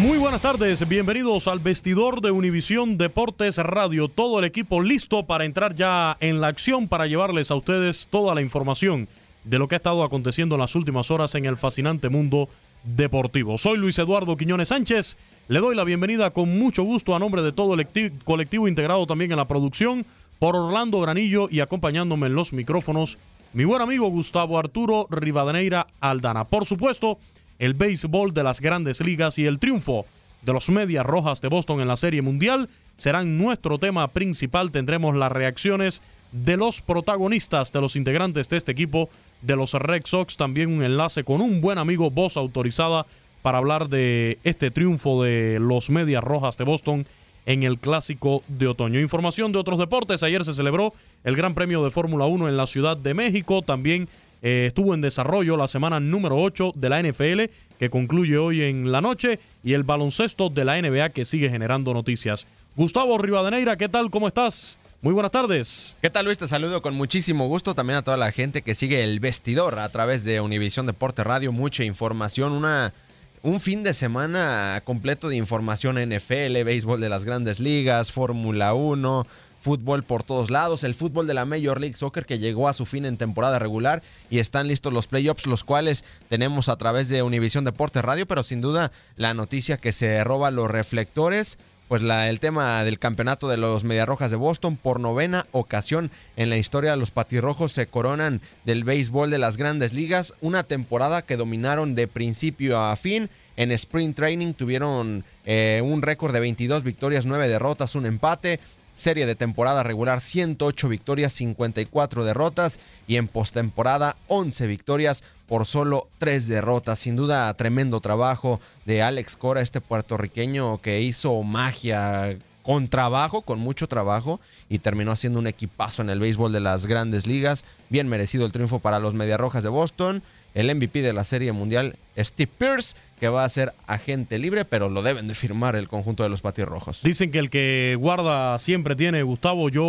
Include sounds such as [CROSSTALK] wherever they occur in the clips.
Muy buenas tardes, bienvenidos al vestidor de Univisión Deportes Radio. Todo el equipo listo para entrar ya en la acción para llevarles a ustedes toda la información de lo que ha estado aconteciendo en las últimas horas en el fascinante mundo deportivo. Soy Luis Eduardo Quiñones Sánchez. Le doy la bienvenida con mucho gusto a nombre de todo el lecti- colectivo integrado también en la producción por Orlando Granillo y acompañándome en los micrófonos mi buen amigo Gustavo Arturo Rivadeneira Aldana. Por supuesto, el béisbol de las grandes ligas y el triunfo de los Medias Rojas de Boston en la Serie Mundial serán nuestro tema principal. Tendremos las reacciones de los protagonistas, de los integrantes de este equipo, de los Red Sox. También un enlace con un buen amigo, voz autorizada, para hablar de este triunfo de los Medias Rojas de Boston en el Clásico de Otoño. Información de otros deportes. Ayer se celebró el Gran Premio de Fórmula 1 en la Ciudad de México. También eh, estuvo en desarrollo la semana número 8 de la NFL, que concluye hoy en la noche, y el baloncesto de la NBA, que sigue generando noticias. Gustavo Rivadeneira, ¿qué tal? ¿Cómo estás? Muy buenas tardes. ¿Qué tal Luis? Te saludo con muchísimo gusto también a toda la gente que sigue el vestidor a través de Univisión Deporte Radio. Mucha información, una, un fin de semana completo de información NFL, béisbol de las grandes ligas, Fórmula 1, fútbol por todos lados, el fútbol de la Major League Soccer que llegó a su fin en temporada regular y están listos los playoffs, los cuales tenemos a través de Univisión Deporte Radio, pero sin duda la noticia que se roba los reflectores pues la, el tema del campeonato de los Mediarrojas de Boston por novena ocasión en la historia los patirrojos se coronan del béisbol de las grandes ligas una temporada que dominaron de principio a fin en sprint training tuvieron eh, un récord de 22 victorias 9 derrotas un empate serie de temporada regular 108 victorias 54 derrotas y en postemporada 11 victorias por solo tres derrotas. Sin duda, tremendo trabajo de Alex Cora, este puertorriqueño que hizo magia con trabajo, con mucho trabajo, y terminó haciendo un equipazo en el béisbol de las grandes ligas. Bien merecido el triunfo para los Mediarrojas de Boston. El MVP de la Serie Mundial, Steve Pierce, que va a ser agente libre, pero lo deben de firmar el conjunto de los Patirrojos. Dicen que el que guarda siempre tiene, Gustavo, yo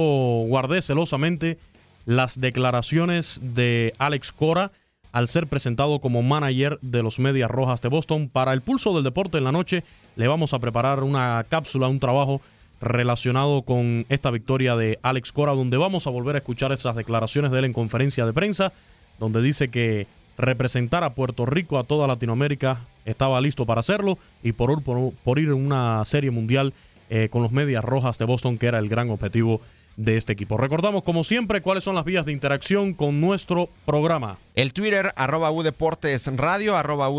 guardé celosamente las declaraciones de Alex Cora al ser presentado como manager de los Medias Rojas de Boston. Para el pulso del deporte en la noche le vamos a preparar una cápsula, un trabajo relacionado con esta victoria de Alex Cora, donde vamos a volver a escuchar esas declaraciones de él en conferencia de prensa, donde dice que representar a Puerto Rico, a toda Latinoamérica, estaba listo para hacerlo y por, por, ir en una serie mundial eh, con los Medias Rojas de Boston, que era el gran objetivo de este equipo. Recordamos, como siempre, cuáles son las vías de interacción con nuestro programa. El Twitter, arroba Deportes Radio, arroba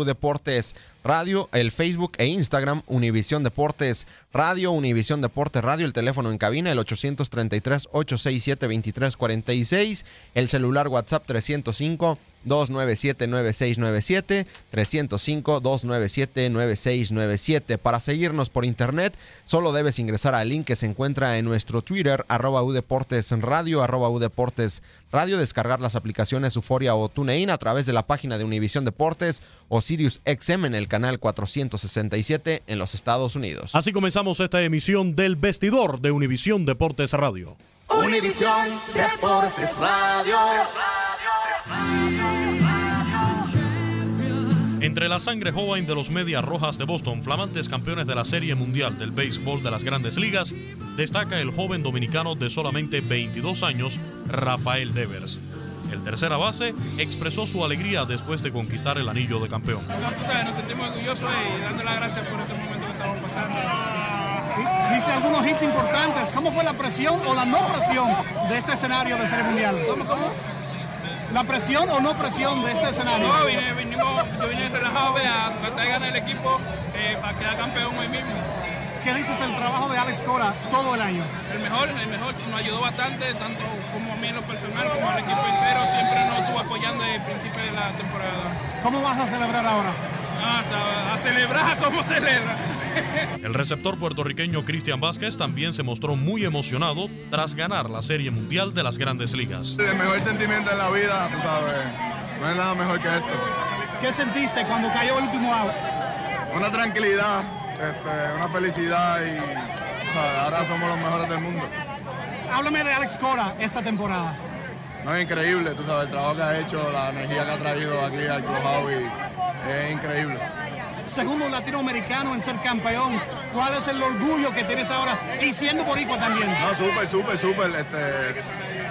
Radio, el Facebook e Instagram, Univisión Deportes Radio, Univisión Deportes Radio, el teléfono en cabina, el 833-867-2346, el celular WhatsApp 305. 297-9697, 305-297-9697. Para seguirnos por internet, solo debes ingresar al link que se encuentra en nuestro Twitter, arroba Udeportes Radio, arroba Udeportes Radio, descargar las aplicaciones Euforia o TuneIn a través de la página de Univisión Deportes o Sirius XM en el canal 467 en los Estados Unidos. Así comenzamos esta emisión del vestidor de Univisión Deportes Radio. Univisión Deportes Radio. Entre la sangre joven de los Medias Rojas de Boston, flamantes campeones de la Serie Mundial del Béisbol de las Grandes Ligas, destaca el joven dominicano de solamente 22 años, Rafael Devers. El tercera base expresó su alegría después de conquistar el anillo de campeón. nos sentimos orgullosos y dando las gracias por este momento que estamos pasando. Dice algunos hits importantes. ¿Cómo fue la presión o la no presión de este escenario de Serie Mundial? ¿La presión o no presión de este escenario? No, vine, vinimos, yo vine relajado a tratar de ganar el equipo eh, para quedar campeón hoy mismo. ¿Qué dices del trabajo de Alex Cora todo el año? El mejor, el mejor, nos ayudó bastante, tanto como a mí en lo personal, como al equipo entero, siempre nos estuvo apoyando desde el principio de la temporada. ¿Cómo vas a celebrar ahora? A celebrar [LAUGHS] como celebra. El receptor puertorriqueño Cristian Vázquez también se mostró muy emocionado tras ganar la Serie Mundial de las Grandes Ligas. El mejor sentimiento de la vida, tú sabes, no hay nada mejor que esto. ¿Qué sentiste cuando cayó el último out? Una tranquilidad, este, una felicidad y ahora somos los mejores del mundo. Háblame de Alex Cora esta temporada. No, es increíble, tú sabes, el trabajo que ha hecho, la energía que ha traído aquí al Club es increíble. Segundo latinoamericano en ser campeón. ¿Cuál es el orgullo que tienes ahora? Y siendo boricua también. No, súper, súper, súper. Este,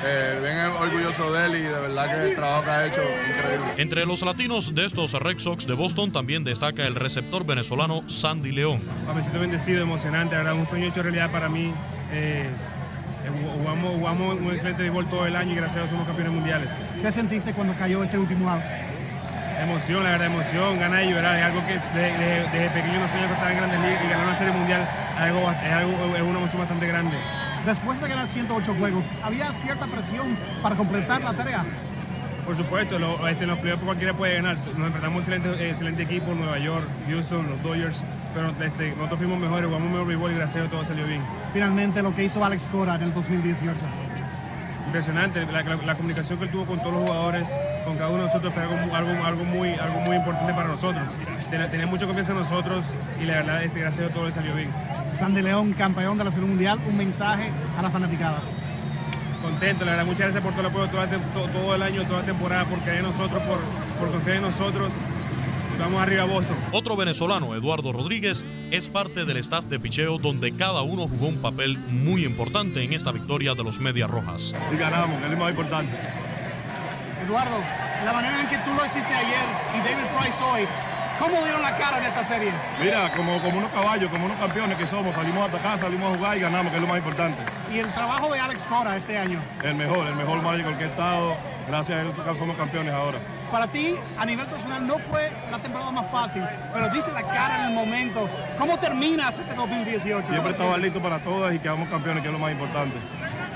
eh, bien orgulloso de él y de verdad que el trabajo que ha hecho increíble. Entre los latinos de estos Red Sox de Boston también destaca el receptor venezolano Sandy León. Me siento bendecido, emocionante, ¿verdad? un sueño hecho realidad para mí. Eh, eh, jugamos, jugamos un excelente béisbol todo el año y gracias a Dios somos campeones mundiales. ¿Qué sentiste cuando cayó ese último out? Emoción, la verdad, emoción, ganar y llorar. Es algo que desde, pequeño no soñaba que estaba en Grandes Ligas y ganar una serie mundial es, algo, es, algo, es una emoción bastante grande. Después de ganar 108 juegos, ¿había cierta presión para completar la tarea? Por supuesto, lo, este, los playoffs cualquiera puede ganar. Nos enfrentamos a un excelente, excelente equipo, Nueva York, Houston, los Dodgers, pero este, nosotros fuimos mejores, jugamos mejor béisbol y gracias a Dios todo salió bien. Finalmente, lo que hizo Alex Cora en el 2018. Impresionante, la, comunicación que él tuvo con todos los jugadores, con cada uno de nosotros fue algo, algo, algo, muy, algo muy importante para nosotros. Tenía, mucha confianza en nosotros y la verdad, este, gracias a Dios todo le salió bien. Sandy León, campeón de la Serie Mundial, un mensaje a la fanaticada contento, la verdad, muchas gracias por todo el apoyo todo, todo, el año, toda la temporada, por creer en nosotros, por, por confiar en nosotros. Vamos arriba a Boston. Otro venezolano, Eduardo Rodríguez, es parte del staff de picheo donde cada uno jugó un papel muy importante en esta victoria de los Medias Rojas. Y ganamos, que es lo más importante. Eduardo, la manera en que tú lo hiciste ayer y David Price hoy, ¿Cómo dieron la cara en esta serie? Mira, como, como unos caballos, como unos campeones que somos, salimos a atacar, salimos a jugar y ganamos, que es lo más importante. ¿Y el trabajo de Alex Cora este año? El mejor, el mejor manager que he estado. Gracias a él somos campeones ahora. Para ti, a nivel personal, no fue la temporada más fácil, pero dice la cara en el momento. ¿Cómo terminas este 2018? Siempre estaba listo para todas y quedamos campeones, que es lo más importante.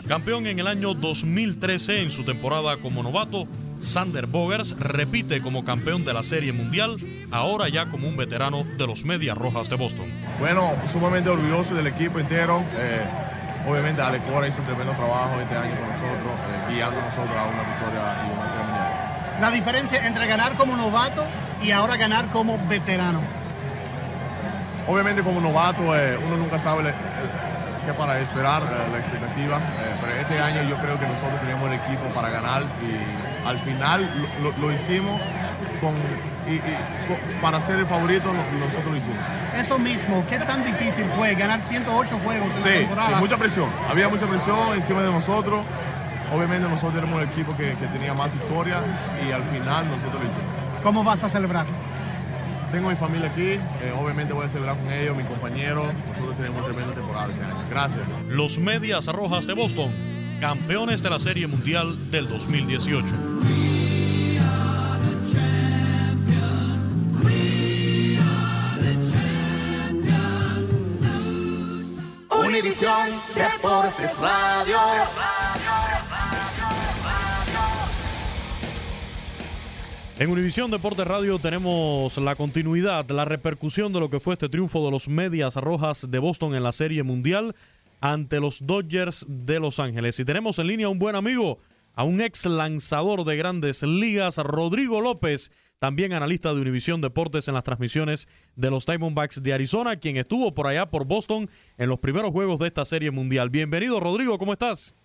Campeón en el año 2013 en su temporada como novato, Sander Bogers repite como campeón de la Serie Mundial, ahora ya como un veterano de los Medias Rojas de Boston. Bueno, sumamente orgulloso del equipo entero. Eh, obviamente Alex Cora hizo un tremendo trabajo este año con nosotros, eh, guiando a nosotros a una victoria y una Serie Mundial. La diferencia entre ganar como novato y ahora ganar como veterano. Obviamente como novato eh, uno nunca sabe qué para esperar, la expectativa, pero este año yo creo que nosotros tenemos el equipo para ganar y al final lo, hicimos con, y, y, con- para ser el favorito, lo- nosotros lo hicimos. Eso mismo, ¿qué tan difícil fue ganar 108 juegos en Sí, la sí, temporada? mucha presión. Había mucha presión encima de nosotros. Obviamente nosotros éramos el equipo que, que tenía más victorias y al final nosotros lo hicimos. ¿Cómo vas a celebrar? Tengo mi familia aquí, eh, obviamente voy a celebrar con ellos, mis compañeros. Nosotros tenemos tremenda temporada este año. Gracias. Los Medias Rojas de Boston, campeones de la Serie Mundial del 2018. Univisión Deportes Radio. En Univisión Deportes Radio tenemos la continuidad, la repercusión de lo que fue este triunfo de los Medias Rojas de Boston en la Serie Mundial ante los Dodgers de Los Ángeles. Y tenemos en línea a un buen amigo, a un ex lanzador de grandes ligas, Rodrigo López, también analista de Univisión Deportes en las transmisiones de los Diamondbacks de Arizona, quien estuvo por allá por Boston en los primeros juegos de esta Serie Mundial. Bienvenido, Rodrigo, ¿cómo estás?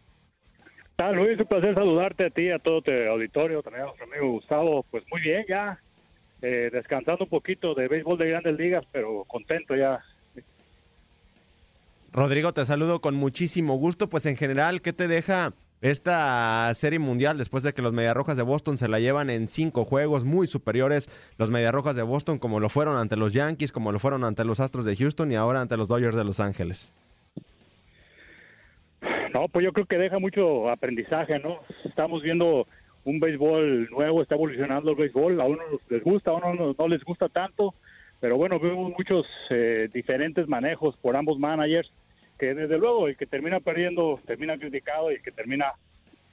Ah, Luis, un placer saludarte a ti, a todo tu auditorio, también a nuestro amigo Gustavo. Pues muy bien, ya eh, descansando un poquito de béisbol de grandes ligas, pero contento ya. Rodrigo, te saludo con muchísimo gusto. Pues en general, ¿qué te deja esta serie mundial después de que los Mediarrojas de Boston se la llevan en cinco juegos muy superiores? Los Mediarrojas de Boston, como lo fueron ante los Yankees, como lo fueron ante los Astros de Houston y ahora ante los Dodgers de Los Ángeles. No, pues yo creo que deja mucho aprendizaje, ¿no? Estamos viendo un béisbol nuevo, está evolucionando el béisbol, a unos les gusta, a unos no, les gusta tanto, pero bueno, vemos muchos eh, diferentes manejos por ambos managers, que desde luego el que termina perdiendo termina criticado y el que termina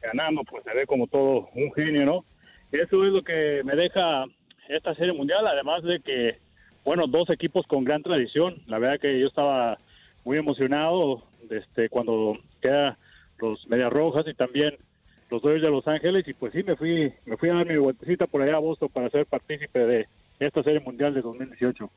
ganando, pues se ve como todo un genio, ¿no? Eso es lo que me deja esta serie mundial, además de que, bueno, dos equipos con gran tradición, la verdad que yo estaba muy emocionado este, cuando queda los Medias Rojas y también los Dodgers de Los Ángeles y pues sí me fui me fui a dar mi vueltecita por allá a Boston para ser partícipe de esta serie mundial de 2018.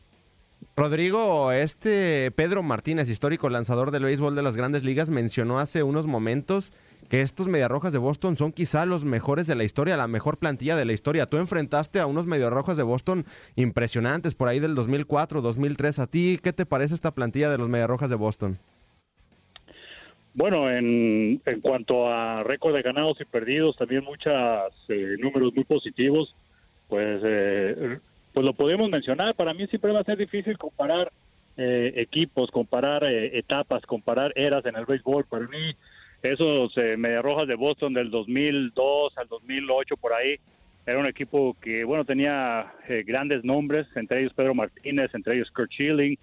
Rodrigo, este Pedro Martínez, histórico lanzador del béisbol de las grandes ligas, mencionó hace unos momentos que estos Mediarrojas de Boston son quizá los mejores de la historia, la mejor plantilla de la historia. Tú enfrentaste a unos Mediarrojas de Boston impresionantes por ahí del 2004, 2003. ¿A ti qué te parece esta plantilla de los Mediarrojas de Boston? Bueno, en, en cuanto a récord de ganados y perdidos, también muchos números muy positivos, pues, eh, pues lo podemos mencionar. Para mí siempre va a ser difícil comparar eh, equipos, comparar eh, etapas, comparar eras en el béisbol. Para mí, esos eh, Mediarrojas de Boston del 2002 al 2008 por ahí, era un equipo que, bueno, tenía eh, grandes nombres, entre ellos Pedro Martínez, entre ellos Kurt Schilling,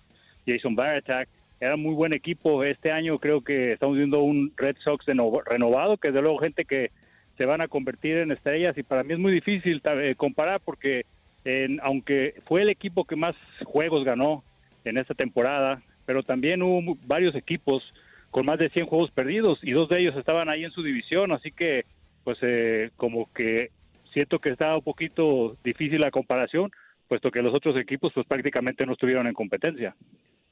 Jason Baratak. Era muy buen equipo. Este año creo que estamos viendo un Red Sox reno- renovado, que de luego gente que se van a convertir en estrellas y para mí es muy difícil eh, comparar porque en- aunque fue el equipo que más juegos ganó en esta temporada, pero también hubo varios equipos con más de 100 juegos perdidos y dos de ellos estaban ahí en su división, así que pues eh, como que siento que estaba un poquito difícil la comparación, puesto que los otros equipos pues prácticamente no estuvieron en competencia.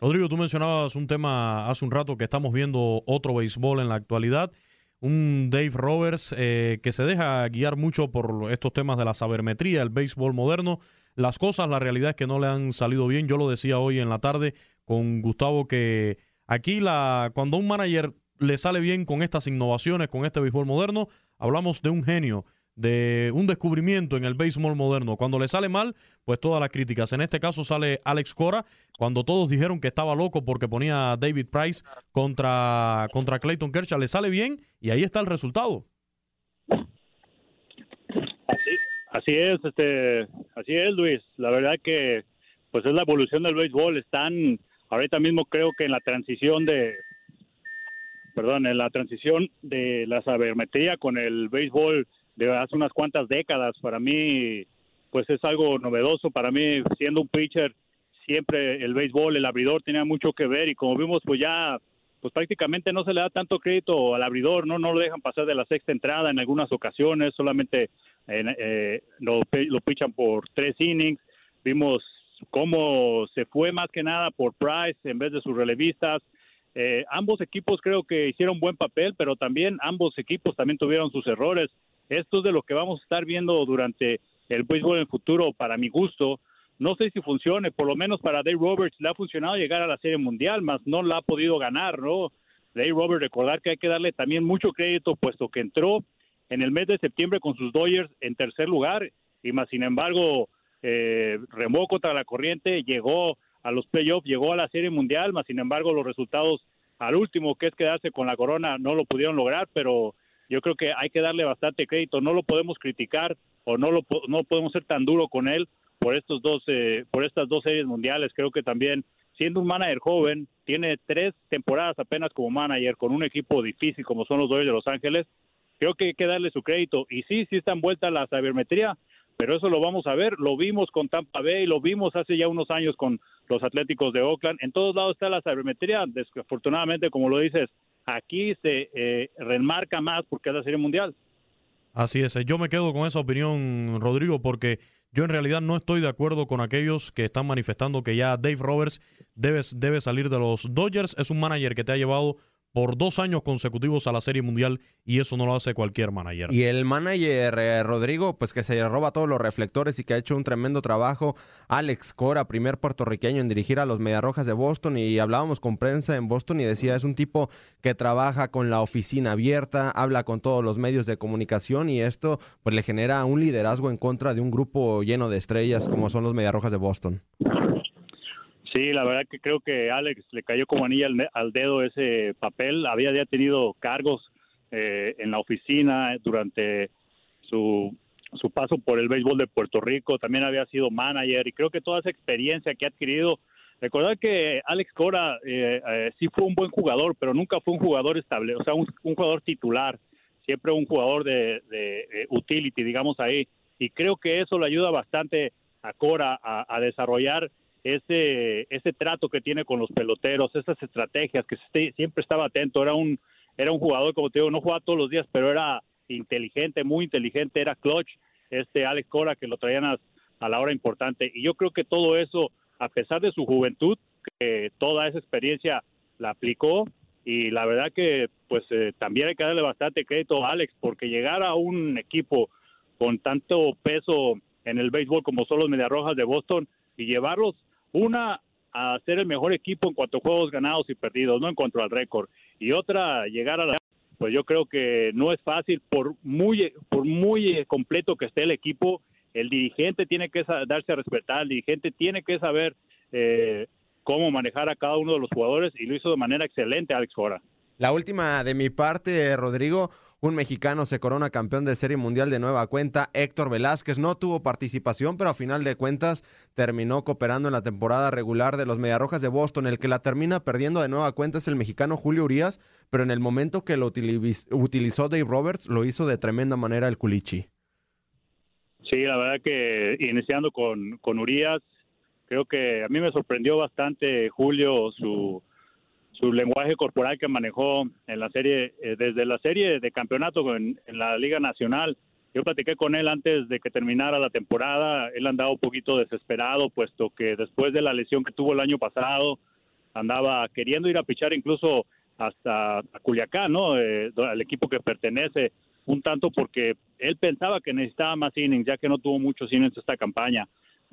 Rodrigo, tú mencionabas un tema hace un rato que estamos viendo otro béisbol en la actualidad. Un Dave Roberts eh, que se deja guiar mucho por estos temas de la sabermetría, el béisbol moderno. Las cosas, la realidad es que no le han salido bien. Yo lo decía hoy en la tarde con Gustavo que aquí la cuando un manager le sale bien con estas innovaciones, con este béisbol moderno, hablamos de un genio de un descubrimiento en el béisbol moderno. Cuando le sale mal, pues todas las críticas. En este caso sale Alex Cora, cuando todos dijeron que estaba loco porque ponía a David Price contra, contra Clayton Kershaw. Le sale bien y ahí está el resultado. Así, así es, este, así es, Luis. La verdad que, pues es la evolución del béisbol. Están ahorita mismo creo que en la transición de, perdón, en la transición de la sabermetría con el béisbol de hace unas cuantas décadas. Para mí, pues es algo novedoso. Para mí, siendo un pitcher, siempre el béisbol, el abridor tenía mucho que ver y como vimos, pues ya pues prácticamente no se le da tanto crédito al abridor, no no lo dejan pasar de la sexta entrada en algunas ocasiones, solamente eh, eh, lo, lo pichan por tres innings. Vimos cómo se fue más que nada por Price en vez de sus relevistas. Eh, ambos equipos creo que hicieron buen papel, pero también ambos equipos también tuvieron sus errores. Esto es de lo que vamos a estar viendo durante el béisbol en el futuro, para mi gusto, no sé si funcione, por lo menos para Dave Roberts le ha funcionado llegar a la Serie Mundial, más no la ha podido ganar, ¿no? Dave Roberts, recordar que hay que darle también mucho crédito, puesto que entró en el mes de septiembre con sus Dodgers en tercer lugar, y más sin embargo, eh, remó contra la corriente, llegó a los playoffs, llegó a la Serie Mundial, más sin embargo los resultados al último, que es quedarse con la corona, no lo pudieron lograr, pero yo creo que hay que darle bastante crédito, no lo podemos criticar o no lo no podemos ser tan duro con él por estos dos eh, por estas dos series mundiales, creo que también siendo un manager joven, tiene tres temporadas apenas como manager con un equipo difícil como son los Dodgers de Los Ángeles, creo que hay que darle su crédito. Y sí, sí está envuelta la sabermetría, pero eso lo vamos a ver, lo vimos con Tampa Bay, lo vimos hace ya unos años con los Atléticos de Oakland, en todos lados está la sabermetría, desafortunadamente, como lo dices, aquí se eh, remarca más porque es la Serie Mundial. Así es, yo me quedo con esa opinión, Rodrigo, porque yo en realidad no estoy de acuerdo con aquellos que están manifestando que ya Dave Roberts debe, debe salir de los Dodgers. Es un manager que te ha llevado por dos años consecutivos a la Serie Mundial y eso no lo hace cualquier manager. Y el manager eh, Rodrigo, pues que se roba todos los reflectores y que ha hecho un tremendo trabajo. Alex Cora, primer puertorriqueño en dirigir a los Mediarrojas de Boston y hablábamos con prensa en Boston y decía es un tipo que trabaja con la oficina abierta, habla con todos los medios de comunicación y esto pues le genera un liderazgo en contra de un grupo lleno de estrellas como son los Mediarrojas de Boston. Sí, la verdad que creo que Alex le cayó como anilla al, dedo ese papel. Había ya tenido cargos eh, en la oficina durante su, su paso por el béisbol de Puerto Rico. También había sido manager y creo que toda esa experiencia que ha adquirido. Recordar que Alex Cora eh, eh, sí fue un buen jugador, pero nunca fue un jugador estable, o sea, un, jugador titular. Siempre un jugador de, de, utility, digamos ahí. Y creo que eso le ayuda bastante a Cora a desarrollar ese, ese trato que tiene con los peloteros, esas estrategias, que siempre estaba atento, era un, era un jugador, como te digo, no jugaba todos los días, pero era inteligente, muy inteligente, era clutch, este Alex Cora que lo traían a, la hora importante. Y yo creo que todo eso, a pesar de su juventud, que toda esa experiencia la aplicó y la verdad que pues eh, también hay que darle bastante crédito a Alex porque llegar a un equipo con tanto peso en el béisbol como son los Mediarrojas de Boston y llevarlos una, a ser el mejor equipo en cuanto a juegos ganados y perdidos, no en cuanto al récord. Y otra, llegar a la... Pues yo creo que no es fácil, por muy, por muy completo que esté el equipo, el dirigente tiene que darse a respetar, el dirigente tiene que saber eh, cómo manejar a cada uno de los jugadores y lo hizo de manera excelente Alex Cora. La última de mi parte, Rodrigo, un mexicano se corona campeón de Serie Mundial de nueva cuenta. Héctor Velázquez no tuvo participación, pero a final de cuentas terminó cooperando en la temporada regular de los Mediarrojas de Boston. El que la termina perdiendo de nueva cuenta es el mexicano Julio Urias, pero en el momento que lo utilizó Dave Roberts, lo hizo de tremenda manera el Culichi. Sí, la verdad que iniciando con, con Urias, creo que a mí me sorprendió bastante Julio su su lenguaje corporal que manejó en la serie, eh, desde la serie de campeonato en, la Liga Nacional. Yo platiqué con él antes de que terminara la temporada. Él andaba un poquito desesperado, puesto que después de la lesión que tuvo el año pasado, andaba queriendo ir a pichar incluso hasta a Culiacán, ¿no? Eh, al equipo que pertenece, un tanto porque él pensaba que necesitaba más innings, ya que no tuvo muchos innings esta campaña.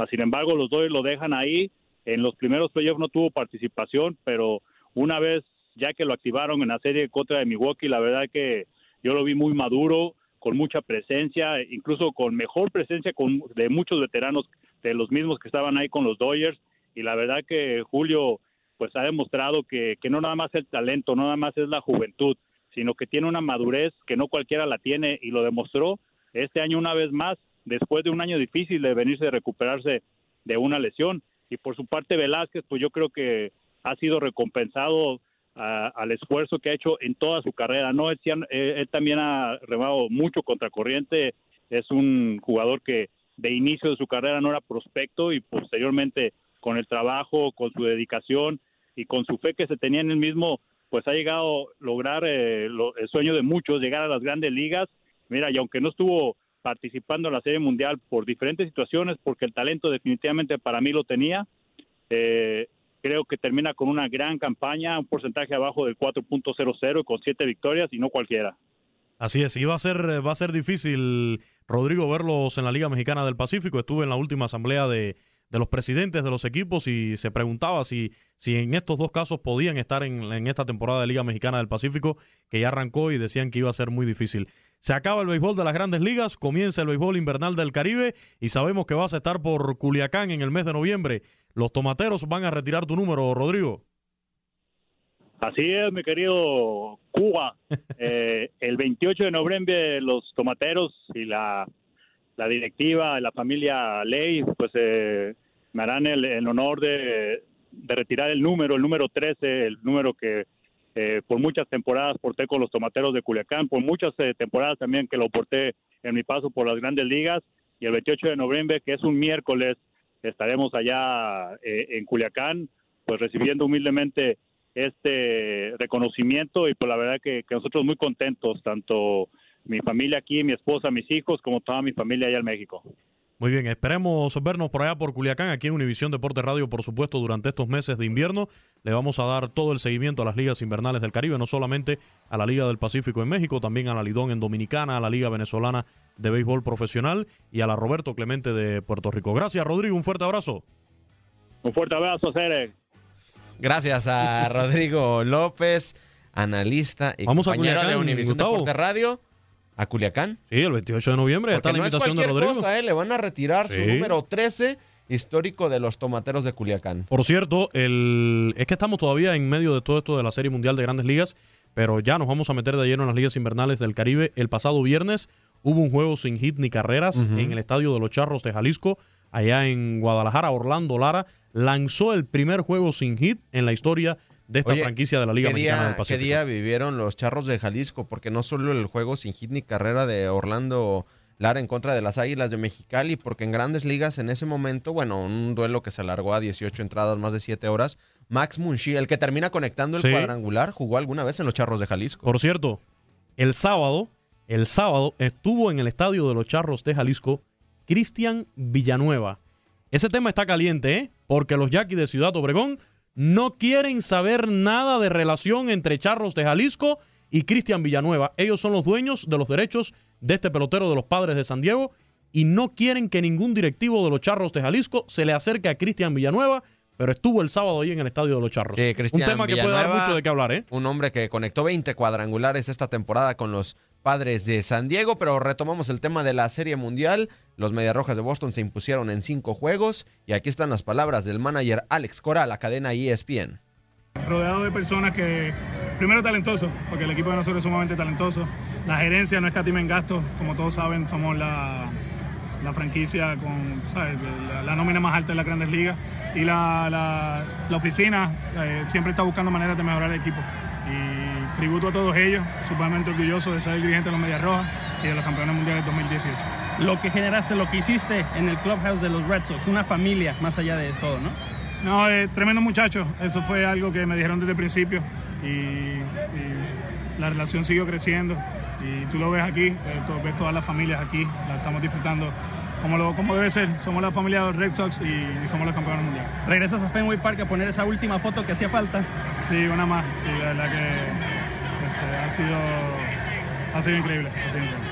Sin embargo, los dos lo dejan ahí. En los primeros playoffs no tuvo participación, pero una vez ya que lo activaron en la serie contra de Milwaukee, la verdad que yo lo vi muy maduro, con mucha presencia, incluso con mejor presencia con, de muchos veteranos, de los mismos que estaban ahí con los Dodgers. Y la verdad que Julio pues ha demostrado que, que no nada más el talento, no nada más es la juventud, sino que tiene una madurez que no cualquiera la tiene y lo demostró este año una vez más, después de un año difícil de venirse a recuperarse de una lesión. Y por su parte Velázquez, pues yo creo que ha sido recompensado al esfuerzo que ha hecho en toda su carrera. No, él, él también ha remado mucho contra corriente. Es un jugador que de inicio de su carrera no era prospecto y posteriormente con el trabajo, con su dedicación y con su fe que se tenía en él mismo, pues ha llegado a lograr eh, el sueño de muchos, llegar a las grandes ligas. Mira, y aunque no estuvo participando en la Serie Mundial por diferentes situaciones, porque el talento definitivamente para mí lo tenía, eh, creo que termina con una gran campaña, un porcentaje abajo del 4.00 con siete victorias y no cualquiera. Así es, y va a ser, va a ser difícil Rodrigo, verlos en la Liga Mexicana del Pacífico. Estuve en la última asamblea de, de los presidentes de los equipos y se preguntaba si, si en estos dos casos podían estar en, en esta temporada de Liga Mexicana del Pacífico, que ya arrancó y decían que iba a ser muy difícil. Se acaba el béisbol de las grandes ligas, comienza el béisbol invernal del Caribe y sabemos que vas a estar por Culiacán en el mes de noviembre. Los tomateros van a retirar tu número, Rodrigo. Así es, mi querido Cuba. [LAUGHS] Eh, el 28 de noviembre los tomateros y la, la directiva, la familia Ley, pues eh, me harán el, el honor de, de, retirar el número, el número 13, el número que eh, por muchas temporadas porté con los tomateros de Culiacán, por muchas eh, temporadas también que lo porté en mi paso por las grandes ligas. Y el 28 de noviembre, que es un miércoles, estaremos allá eh, en Culiacán, pues recibiendo humildemente este reconocimiento y pues la verdad que, que, nosotros muy contentos, tanto mi familia aquí, mi esposa, mis hijos, como toda mi familia allá en México. Muy bien, esperemos vernos por allá por Culiacán, aquí en Univisión Deporte Radio, por supuesto, durante estos meses de invierno. Le vamos a dar todo el seguimiento a las ligas invernales del Caribe, no solamente a la Liga del Pacífico en México, también a la Lidón en Dominicana, a la Liga Venezolana de Béisbol Profesional y a la Roberto Clemente de Puerto Rico. Gracias, Rodrigo, un fuerte abrazo. Un fuerte abrazo, Cere. Gracias a [LAUGHS] Rodrigo López, analista y Vamos compañero a Culiacán, de Univisión. Deporte Radio. ¿A Culiacán? Sí, el 28 de noviembre Porque está la no es invitación de cualquier Rodrigo. cosa, ¿eh? Le van a retirar su número 13 histórico de los tomateros de Culiacán. Por cierto, el, es que estamos todavía en medio de todo esto de la Serie Mundial de Grandes Ligas, pero ya nos vamos a meter de lleno en las ligas invernales del Caribe. El pasado viernes hubo un juego sin hit ni carreras en el estadio de los Charros de Jalisco, allá en Guadalajara. Orlando Lara lanzó el primer juego sin hit en la historia de esta Oye, franquicia de la Liga ¿qué Mexicana día, del ¿Qué día vivieron los charros de Jalisco? Porque no solo el juego sin hit ni carrera de Orlando Lara en contra de las Águilas de Mexicali, porque en grandes ligas en ese momento, bueno, un duelo que se alargó a 18 entradas, más de 7 horas, Max Munshi, el que termina conectando el Sí. cuadrangular, jugó alguna vez en los charros de Jalisco. Por cierto, el sábado, el sábado estuvo en el estadio de los Charros de Jalisco Cristian Villanueva. Ese tema está caliente, ¿eh? Porque los Yaquis de Ciudad Obregón no quieren saber nada de relación entre Charros de Jalisco y Cristian Villanueva. Ellos son los dueños de los derechos de este pelotero de los Padres de San Diego y no quieren que ningún directivo de los Charros de Jalisco se le acerque a Cristian Villanueva, pero estuvo el sábado ahí en el estadio de los Charros. Sí, Un tema que puede dar mucho de qué hablar, ¿eh? Un hombre que conectó 20 cuadrangulares esta temporada con los padres de San Diego, pero retomamos el tema de la Serie Mundial. Los Mediarrojas de Boston se impusieron en cinco juegos y aquí están las palabras del manager Alex Cora la cadena ESPN. rodeado de personas que, primero talentosos, porque el equipo de nosotros es sumamente talentoso. La gerencia no escatima en gastos, como todos saben, somos la, la franquicia con ¿sabes? La, la nómina más alta de las grandes ligas. Y la, la- la oficina eh, siempre está buscando maneras de mejorar el equipo. Y tributo a todos ellos, sumamente orgulloso de ser el dirigente de los Medias Rojas y de los campeones mundiales 2018. Lo que generaste, lo que hiciste en el clubhouse de los Red Sox, una familia más allá de todo, ¿no? No, eh, tremendo muchacho. Eso fue algo que me dijeron desde el principio y, y la relación siguió creciendo. Y tú lo ves aquí, eh, tú ves todas las familias aquí, la estamos disfrutando como, lo, como debe ser. Somos la familia de los Red Sox y, y somos los campeones mundiales. Regresas a Fenway Park a poner esa última foto que hacía falta. Sí, una más. Y la verdad que este, ha, sido, ha sido increíble. Ha sido increíble.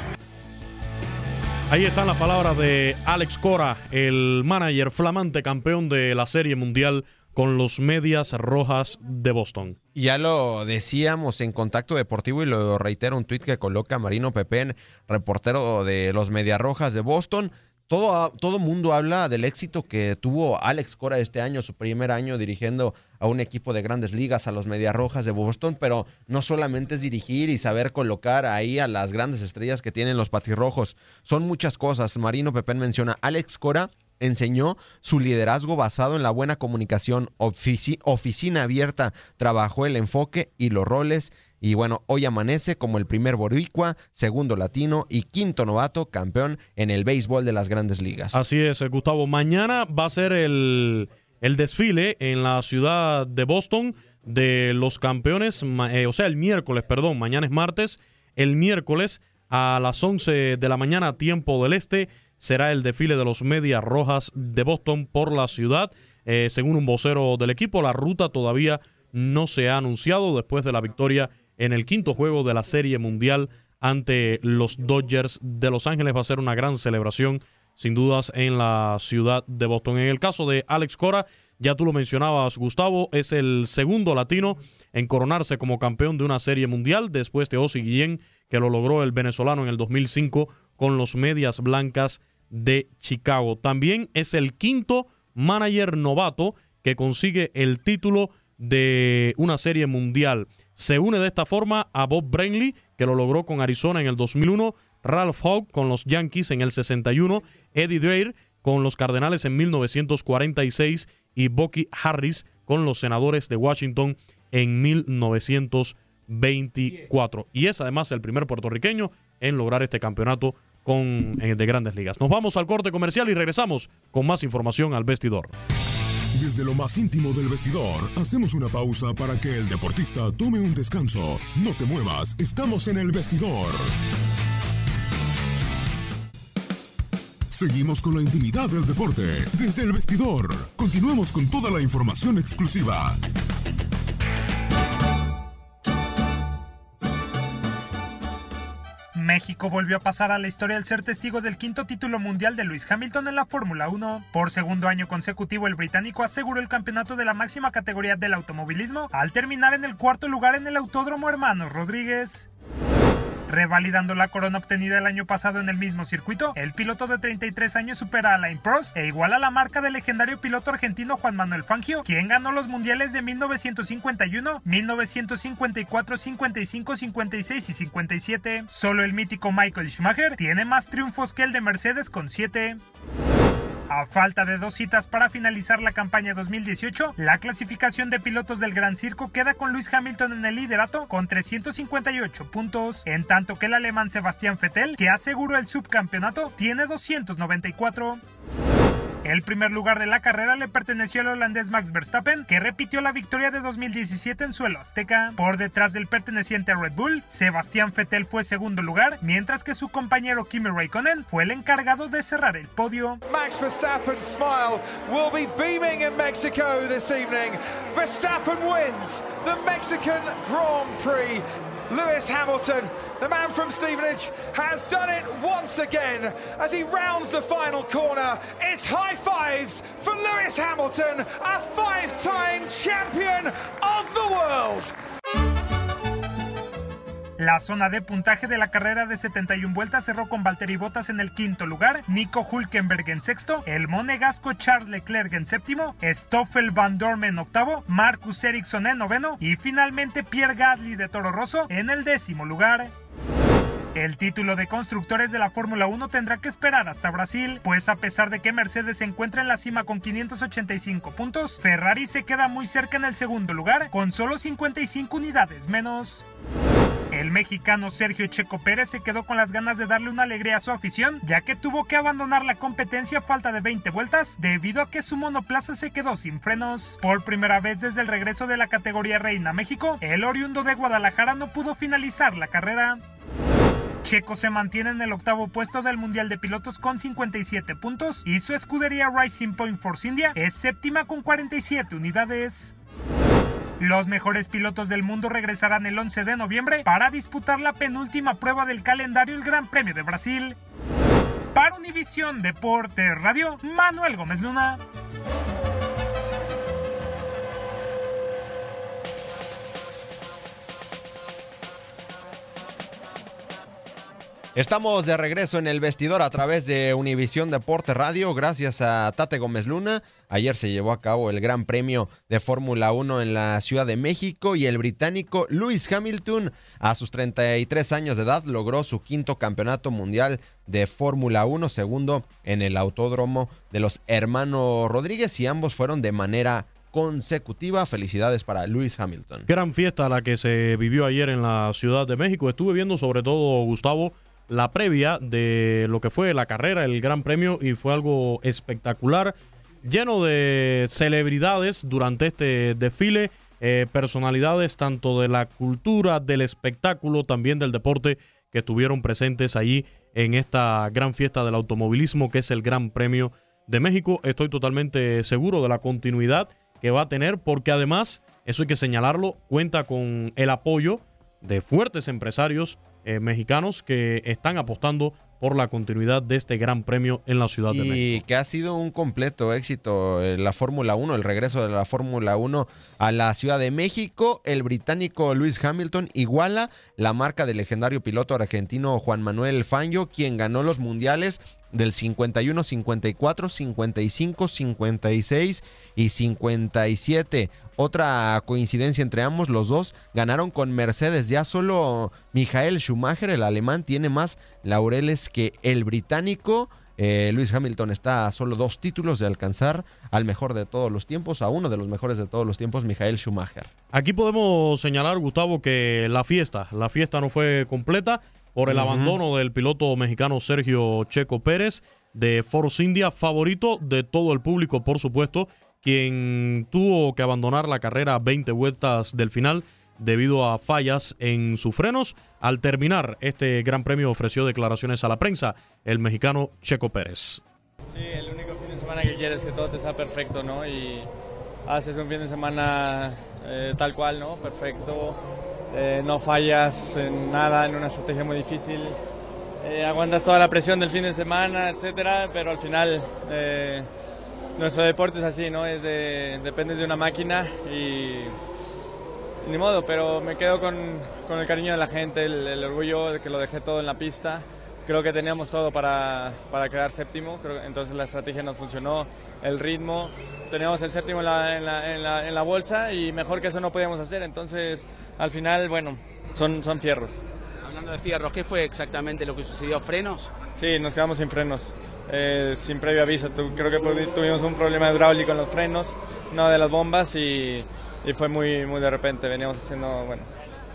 Ahí están las palabras de Alex Cora, el manager flamante campeón de la Serie Mundial con los Medias Rojas de Boston. Ya lo decíamos en Contacto Deportivo y lo reitero, un tuit que coloca Marino Pepén, reportero de los Mediarrojas de Boston. Todo, todo mundo habla del éxito que tuvo Alex Cora este año, su primer año dirigiendo a un equipo de grandes ligas, a los Mediarrojas de Boston, pero no solamente es dirigir y saber colocar ahí a las grandes estrellas que tienen los patirrojos. Son muchas cosas. Marino Pepén menciona, Alex Cora enseñó su liderazgo basado en la buena comunicación, ofici- oficina abierta, trabajó el enfoque y los roles. Y bueno, hoy amanece como el primer boricua, segundo latino y quinto novato campeón en el béisbol de las grandes ligas. Así es, Gustavo. Mañana va a ser el, el desfile en la ciudad de Boston de los campeones, eh, o sea, el miércoles, perdón, mañana es martes. El miércoles a las 11 de la mañana, tiempo del este, será el desfile de los Medias Rojas de Boston por la ciudad. Eh, según un vocero del equipo, la ruta todavía no se ha anunciado después de la victoria en el quinto juego de la Serie Mundial ante los Dodgers de Los Ángeles. Va a ser una gran celebración, sin dudas, en la ciudad de Boston. En el caso de Alex Cora, ya tú lo mencionabas, Gustavo, es el segundo latino en coronarse como campeón de una serie mundial después de Ozzy Guillén, que lo logró el venezolano en el 2005 con los Medias Blancas de Chicago. También es el quinto manager novato que consigue el título de una serie mundial. Se une de esta forma a Bob Brenly, que lo logró con Arizona en el 2001, Ralph Hogg con los Yankees en el 61, Eddie Dreyer con los Cardenales en 1946 y Bucky Harris con los Senadores de Washington en 1924. Y es además el primer puertorriqueño en lograr este campeonato con, eh, de grandes ligas. Nos vamos al corte comercial y regresamos con más información al vestidor. Desde lo más íntimo del vestidor, hacemos una pausa para que el deportista tome un descanso. No te muevas, estamos en el vestidor. Seguimos con la intimidad del deporte desde el vestidor. Continuamos con toda la información exclusiva. México volvió a pasar a la historia al ser testigo del quinto título mundial de Lewis Hamilton en la Fórmula 1. Por segundo año consecutivo, el británico aseguró el campeonato de la máxima categoría del automovilismo al terminar en el cuarto lugar en el Autódromo Hermanos Rodríguez. Revalidando la corona obtenida el año pasado en el mismo circuito, el piloto de 33 años supera a Alain Prost e iguala la marca del legendario piloto argentino Juan Manuel Fangio, quien ganó los mundiales de 1951, 1954, 55, 56 y 57. Solo el mítico Michael Schumacher tiene más triunfos que el de Mercedes con 7. A falta de dos citas para finalizar la campaña 2018, la clasificación de pilotos del Gran Circo queda con Luis Hamilton en el liderato con 358 puntos, en tanto que el alemán Sebastián Vettel, que aseguró el subcampeonato, tiene 294. El primer lugar de la carrera le perteneció al holandés Max Verstappen, que repitió la victoria de 2017 en suelo azteca. Por detrás del perteneciente a Red Bull, Sebastián Vettel fue segundo lugar, mientras que su compañero Kimi Raikkonen fue el encargado de cerrar el podio. Max Verstappen's smile will be beaming in Mexico this evening. Verstappen wins the Mexican Grand Prix. Lewis Hamilton, the man from Stevenage, has done it once again as he rounds the final corner. It's high fives for Lewis Hamilton, a five time champion of the world. La zona de puntaje de la carrera de 71 vueltas cerró con Valtteri Bottas en el quinto lugar, Nico Hulkenberg en sexto, el monegasco Charles Leclerc en séptimo, Stoffel Van Dorme en octavo, Marcus Ericsson en noveno y finalmente Pierre Gasly de Toro Rosso en el décimo lugar. El título de constructores de la Fórmula 1 tendrá que esperar hasta Brasil, pues a pesar de que Mercedes se encuentra en la cima con 585 puntos, Ferrari se queda muy cerca en el segundo lugar con solo 55 unidades menos. El mexicano Sergio Checo Pérez se quedó con las ganas de darle una alegría a su afición, ya que tuvo que abandonar la competencia a falta de 20 vueltas debido a que su monoplaza se quedó sin frenos. Por primera vez desde el regreso de la categoría Reina México, el oriundo de Guadalajara no pudo finalizar la carrera. Checo se mantiene en el octavo puesto del Mundial de Pilotos con 57 puntos y su escudería Rising Point Force India es séptima con 47 unidades. Los mejores pilotos del mundo regresarán el 11 de noviembre para disputar la penúltima prueba del calendario el Gran Premio de Brasil. Para Univisión Deporte Radio, Manuel Gómez Luna. Estamos de regreso en el vestidor a través de Univisión Deporte Radio, gracias a Tate Gómez Luna. Ayer se llevó a cabo el Gran Premio de Fórmula 1 en la Ciudad de México y el británico Lewis Hamilton, a sus 33 años de edad, logró su quinto campeonato mundial de Fórmula 1, segundo en el Autódromo de los Hermanos Rodríguez y ambos fueron de manera consecutiva. Felicidades para Lewis Hamilton. Gran fiesta la que se vivió ayer en la Ciudad de México. Estuve viendo sobre todo, Gustavo, la previa de lo que fue la carrera, el Gran Premio, y fue algo espectacular, lleno de celebridades durante este desfile, eh, personalidades tanto de la cultura, del espectáculo, también del deporte, que estuvieron presentes allí en esta gran fiesta del automovilismo, que es el Gran Premio de México. Estoy totalmente seguro de la continuidad que va a tener, porque además, eso hay que señalarlo, cuenta con el apoyo de fuertes empresarios eh, mexicanos que están apostando por la continuidad de este gran premio en la Ciudad de México. Y que ha sido un completo éxito eh, la Fórmula 1, el regreso de la Fórmula 1 a la Ciudad de México. El británico Lewis Hamilton iguala la marca del legendario piloto argentino Juan Manuel Fangio, quien ganó los mundiales del 51, 54, 55, 56 y 57. Otra coincidencia entre ambos, los dos ganaron con Mercedes. Ya solo Michael Schumacher, el alemán, tiene más laureles que el británico. Eh, Luis Hamilton está a solo dos títulos de alcanzar al mejor de todos los tiempos, a uno de los mejores de todos los tiempos, Michael Schumacher. Aquí podemos señalar, Gustavo, que la fiesta, la fiesta no fue completa por el abandono del piloto mexicano Sergio Checo Pérez de Force India, favorito de todo el público, por supuesto, quien tuvo que abandonar la carrera a 20 vueltas del final debido a fallas en sus frenos. Al terminar este gran premio ofreció declaraciones a la prensa el mexicano Checo Pérez. Sí, el único fin de semana que quieres es que todo te sea perfecto, ¿no? Y haces un fin de semana eh, tal cual, ¿no? Perfecto. Eh, no fallas en nada, en una estrategia muy difícil. Eh, aguantas toda la presión del fin de semana, etcétera, pero al final eh, nuestro deporte es así, ¿no? Es de, dependes de una máquina y ni modo, pero me quedo con, con el cariño de la gente, el, el orgullo de que lo dejé todo en la pista. Creo que teníamos todo para, para quedar séptimo, creo, entonces la estrategia no funcionó, el ritmo, teníamos el séptimo en la, en, la, en, la, en la bolsa y mejor que eso no podíamos hacer, entonces al final, bueno, son, son fierros. Hablando de fierros, ¿qué fue exactamente lo que sucedió? ¿Frenos? Sí, nos quedamos sin frenos, eh, sin previo aviso. Creo que pu- tuvimos un problema hidráulico en los frenos, no de las bombas, y, y fue muy, muy de repente. Veníamos haciendo, bueno,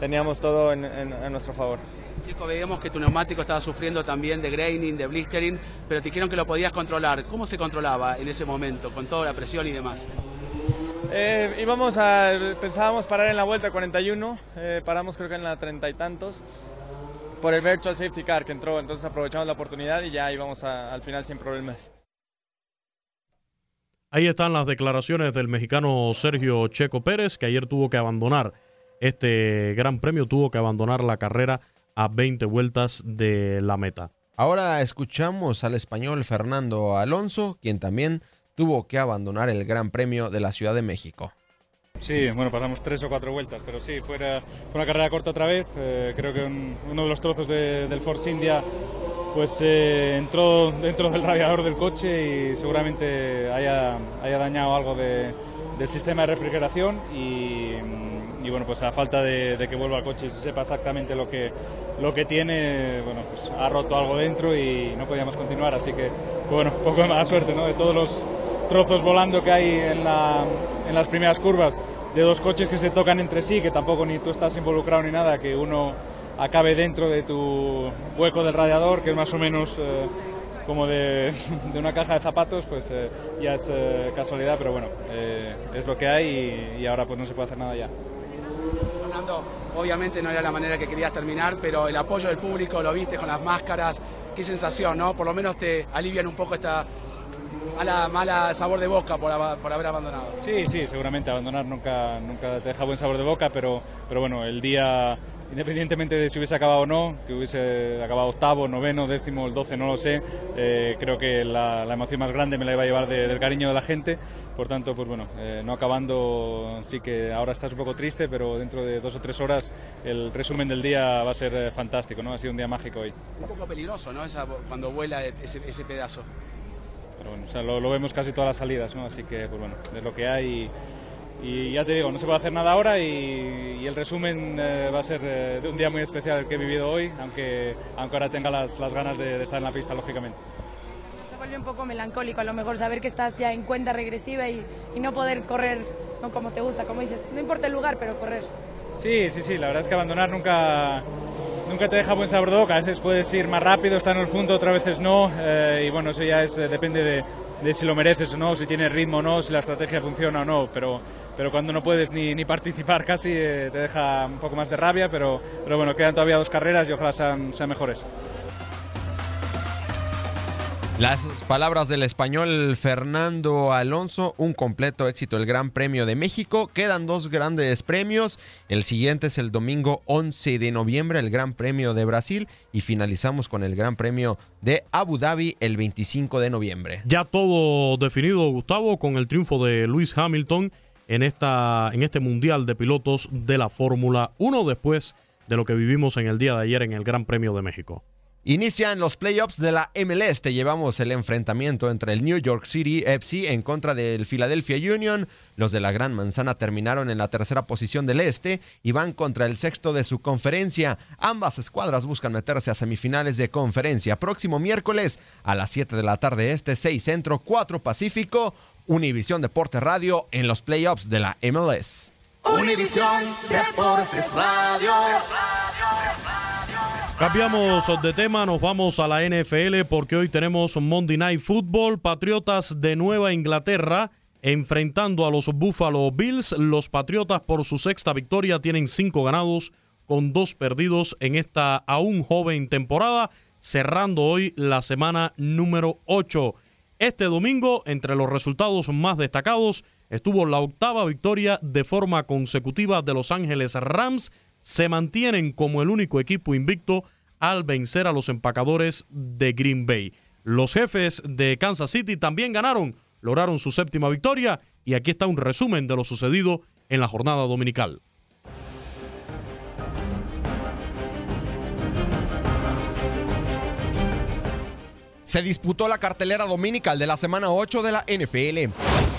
teníamos todo en, en- a nuestro favor. Chico, veíamos que tu neumático estaba sufriendo también de graining, de blistering, pero te dijeron que lo podías controlar. ¿Cómo se controlaba en ese momento, con toda la presión y demás? Eh, íbamos a, pensábamos parar en la vuelta 41, eh, paramos creo que en la treinta y tantos, por el virtual safety car que entró, entonces aprovechamos la oportunidad y ya íbamos a- al final sin problemas. Ahí están las declaraciones del mexicano Sergio Checo Pérez, que ayer tuvo que abandonar este gran premio, tuvo que abandonar la carrera a 20 vueltas de la meta. Ahora escuchamos al español Fernando Alonso, quien también tuvo que abandonar el Gran Premio de la Ciudad de México. Sí, bueno, pasamos tres o cuatro vueltas, pero sí, fue una, fue una carrera corta otra vez. eh, creo que un- uno de los trozos de- del Force India pues eh, entró dentro del radiador del coche y seguramente haya, haya dañado algo de- del sistema de refrigeración y, mm, y, bueno, pues a falta de, de que vuelva al coche y se sepa exactamente lo que, lo que tiene, bueno, pues ha roto algo dentro y no podíamos continuar, así que bueno, poco de mala suerte, ¿no? De todos los trozos volando que hay en, la- en las primeras curvas, de dos coches que se tocan entre sí, que tampoco ni tú estás involucrado ni nada, que uno acabe dentro de tu hueco del radiador, que es más o menos eh, como de, [LAUGHS] de una caja de zapatos, pues eh, ya es eh, casualidad, pero bueno, eh, es lo que hay y, y ahora pues no se puede hacer nada ya. Fernando, obviamente no era la manera que querías terminar, pero el apoyo del público, lo viste con las máscaras, qué sensación, ¿no? Por lo menos te alivian un poco esta mala, mala sabor de boca por, por haber abandonado. Sí, sí, seguramente abandonar nunca, nunca te deja buen sabor de boca, pero, pero bueno, el día, independientemente de si hubiese acabado o no, que hubiese acabado octavo, noveno, décimo, el doce, no lo sé, eh, creo que la, la emoción más grande me la iba a llevar de- del cariño de la gente, por tanto, pues bueno, eh, no acabando, sí que ahora estás un poco triste, pero dentro de dos o tres horas el resumen del día va a ser eh, fantástico, ¿no? Ha sido un día mágico hoy. Un poco peligroso, ¿no? Esa, cuando vuela ese, ese pedazo. Pero bueno, o sea, lo, lo vemos casi todas las salidas, ¿no? Así que, pues bueno, es lo que hay. Y, y ya te digo, no se puede hacer nada ahora y, y el resumen eh, va a ser eh, de un día muy especial que he vivido hoy, aunque, aunque ahora tenga las, las ganas de, de estar en la pista, lógicamente. Se vuelve un poco melancólico a lo mejor saber que estás ya en cuenta regresiva y, y no poder correr no como te gusta, como dices, no importa el lugar, pero correr. Sí, sí, sí, la verdad es que abandonar nunca, nunca te deja buen sabor de boca. A veces puedes ir más rápido, estar en el punto, otras veces no. eh, y bueno, eso ya es, eh, depende de, de si lo mereces o no, si tienes ritmo o no, si la estrategia funciona o no. Pero, pero cuando no puedes ni, ni participar casi, eh, te deja un poco más de rabia. Pero, pero bueno, quedan todavía dos carreras y ojalá sean, sean mejores. Las palabras del español Fernando Alonso, un completo éxito el Gran Premio de México. Quedan dos grandes premios. El siguiente es el domingo 11 de noviembre, el Gran Premio de Brasil. Y finalizamos con el Gran Premio de Abu Dhabi el 25 de noviembre. Ya todo definido, Gustavo, con el triunfo de Luis Hamilton en, esta, en este Mundial de Pilotos de la Fórmula 1 después de lo que vivimos en el día de ayer en el Gran Premio de México. Inician los playoffs de la MLS. Te llevamos el enfrentamiento entre el New York City FC en contra del Philadelphia Union. Los de la Gran Manzana terminaron en la tercera posición del este y van contra el sexto de su conferencia. Ambas escuadras buscan meterse a semifinales de conferencia. Próximo miércoles a las 7 de la tarde este, 6 centro, 4 pacífico. Univisión Deporte Radio en los playoffs de la MLS. Univisión Deportes Radio. Cambiamos de tema, nos vamos a la NFL porque hoy tenemos Monday Night Football, Patriotas de Nueva Inglaterra enfrentando a los Buffalo Bills. Los Patriotas por su sexta victoria tienen cinco ganados con dos perdidos en esta aún joven temporada, cerrando hoy la semana número 8. Este domingo, entre los resultados más destacados, estuvo la octava victoria de forma consecutiva de Los Ángeles Rams. Se mantienen como el único equipo invicto al vencer a los empacadores de Green Bay. Los jefes de Kansas City también ganaron, lograron su séptima victoria y aquí está un resumen de lo sucedido en la jornada dominical. se disputó la cartelera dominical de la semana 8 de la NFL.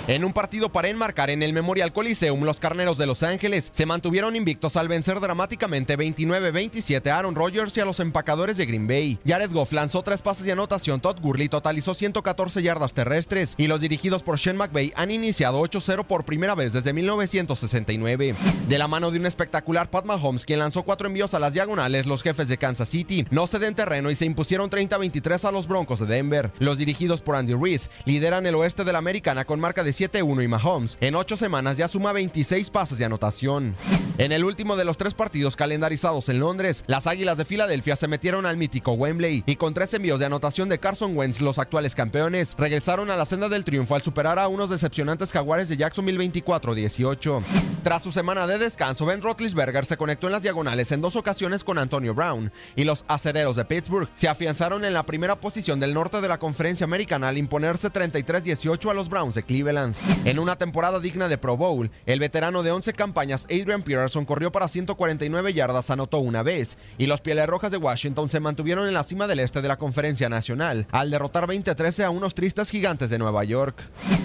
En un partido para enmarcar en el Memorial Coliseum, los Carneros de Los Ángeles se mantuvieron invictos al vencer dramáticamente 29-27 a Aaron Rodgers y a los empacadores de Green Bay. Jared Goff lanzó tres pases de anotación, Todd Gurley totalizó 114 yardas terrestres y los dirigidos por Sean McVay han iniciado 8-0 por primera vez desde 1969. De la mano de un espectacular Pat Mahomes, quien lanzó cuatro envíos a las diagonales, los jefes de Kansas City no ceden terreno y se impusieron 30-23 a los Broncos de Denver. Los dirigidos por Andy Reid lideran el oeste de la americana con marca de 7-1 y Mahomes en ocho semanas ya suma 26 pases de anotación. En el último de los tres partidos calendarizados en Londres, las Águilas de Filadelfia se metieron al mítico Wembley y con tres envíos de anotación de Carson Wentz, los actuales campeones, regresaron a la senda del triunfo al superar a unos decepcionantes jaguares de Jacksonville 24-18. Tras su semana de descanso, Ben Roethlisberger se conectó en las diagonales en dos ocasiones con Antonio Brown y los acereros de Pittsburgh se afianzaron en la primera posición del norte de la conferencia americana al imponerse 33-18 a los Browns de Cleveland. En una temporada digna de Pro Bowl, el veterano de 11 campañas Adrian Peterson corrió para 149 yardas, anotó una vez, y los Pieles Rojas de Washington se mantuvieron en la cima del este de la conferencia nacional, al derrotar 20-13 a unos tristes gigantes de Nueva York.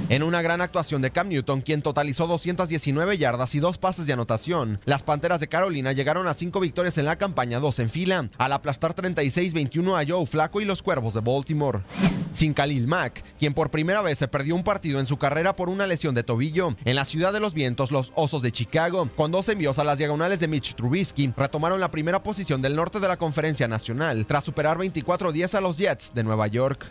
En una gran actuación de Cam Newton, quien totalizó 219 yardas y dos pases de anotación, las Panteras de Carolina llegaron a 5 victorias en la campaña, dos en fila, al aplastar 36-21 a Joe Flaco y los Cuervos de Baltimore. Sin Khalil Mack, quien por primera vez se perdió un partido en su carrera por una lesión de tobillo. En la ciudad de los vientos, los Osos de Chicago, con dos envíos a las diagonales de Mitch Trubisky, retomaron la primera posición del norte de la conferencia nacional, tras superar 24-10 a los Jets de Nueva York.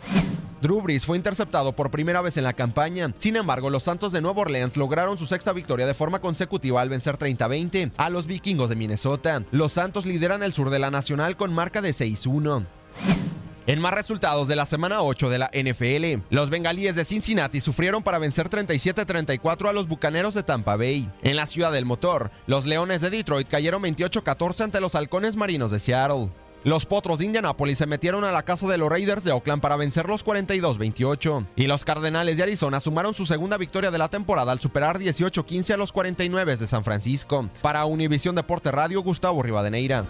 Drew fue interceptado por primera vez en la campaña. Sin embargo, los Santos de Nueva Orleans lograron su sexta victoria de forma consecutiva al vencer 30-20 a los Vikingos de Minnesota. Los Santos lideran el sur de la Nacional con marca de 6-1. En más resultados de la semana 8 de la NFL, los bengalíes de Cincinnati sufrieron para vencer 37-34 a los bucaneros de Tampa Bay. En la ciudad del motor, los leones de Detroit cayeron 28-14 ante los halcones marinos de Seattle. Los potros de Indianapolis se metieron a la casa de los Raiders de Oakland para vencer los 42-28. Y los Cardenales de Arizona sumaron su segunda victoria de la temporada al superar 18-15 a los 49 de San Francisco. Para Univisión Deporte Radio, Gustavo Rivadeneira.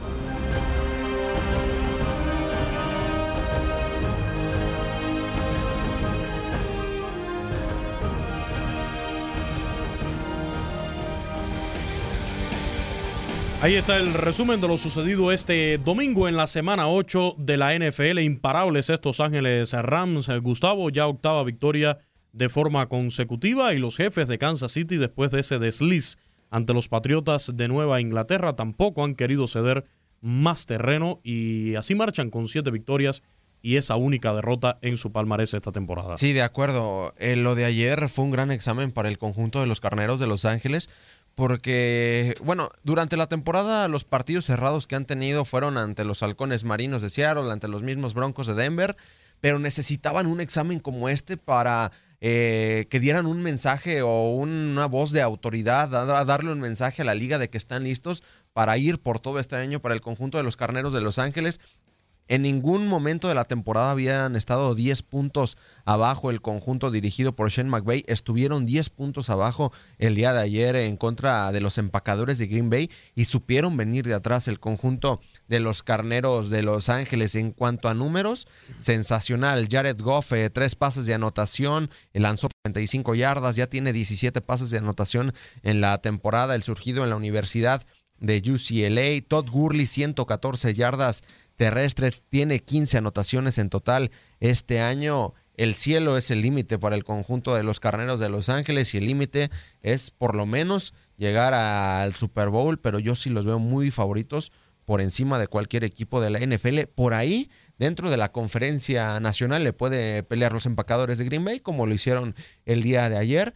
Ahí está el resumen de lo sucedido este domingo en la semana 8 de la NFL. Imparables estos Ángeles Rams. Gustavo, ya octava victoria de forma consecutiva y los jefes de Kansas City después de ese desliz ante los Patriotas de Nueva Inglaterra tampoco han querido ceder más terreno y así marchan con siete victorias y esa única derrota en su palmarés esta temporada. Sí, de acuerdo. Eh, lo de ayer fue un gran examen para el conjunto de los Carneros de Los Ángeles porque, bueno, durante la temporada los partidos cerrados que han tenido fueron ante los halcones marinos de Seattle, ante los mismos Broncos de Denver, pero necesitaban un examen como este para eh, que dieran un mensaje o una voz de autoridad, a darle un mensaje a la liga de que están listos para ir por todo este año para el conjunto de los Carneros de Los Ángeles. En ningún momento de la temporada habían estado 10 puntos abajo el conjunto dirigido por Shane McVay. Estuvieron 10 puntos abajo el día de ayer en contra de los empacadores de Green Bay y supieron venir de atrás el conjunto de los carneros de Los Ángeles. En cuanto a números, sensacional. Jared Goff, eh, tres pases de anotación, lanzó 45 yardas, ya tiene 17 pases de anotación en la temporada. El surgido en la Universidad de UCLA. Todd Gurley, 114 yardas terrestres, tiene 15 anotaciones en total este año. El cielo es el límite para el conjunto de los carneros de Los Ángeles y el límite es por lo menos llegar al Super Bowl, pero yo sí los veo muy favoritos por encima de cualquier equipo de la NFL. Por ahí, dentro de la conferencia nacional, le puede pelear los empacadores de Green Bay, como lo hicieron el día de ayer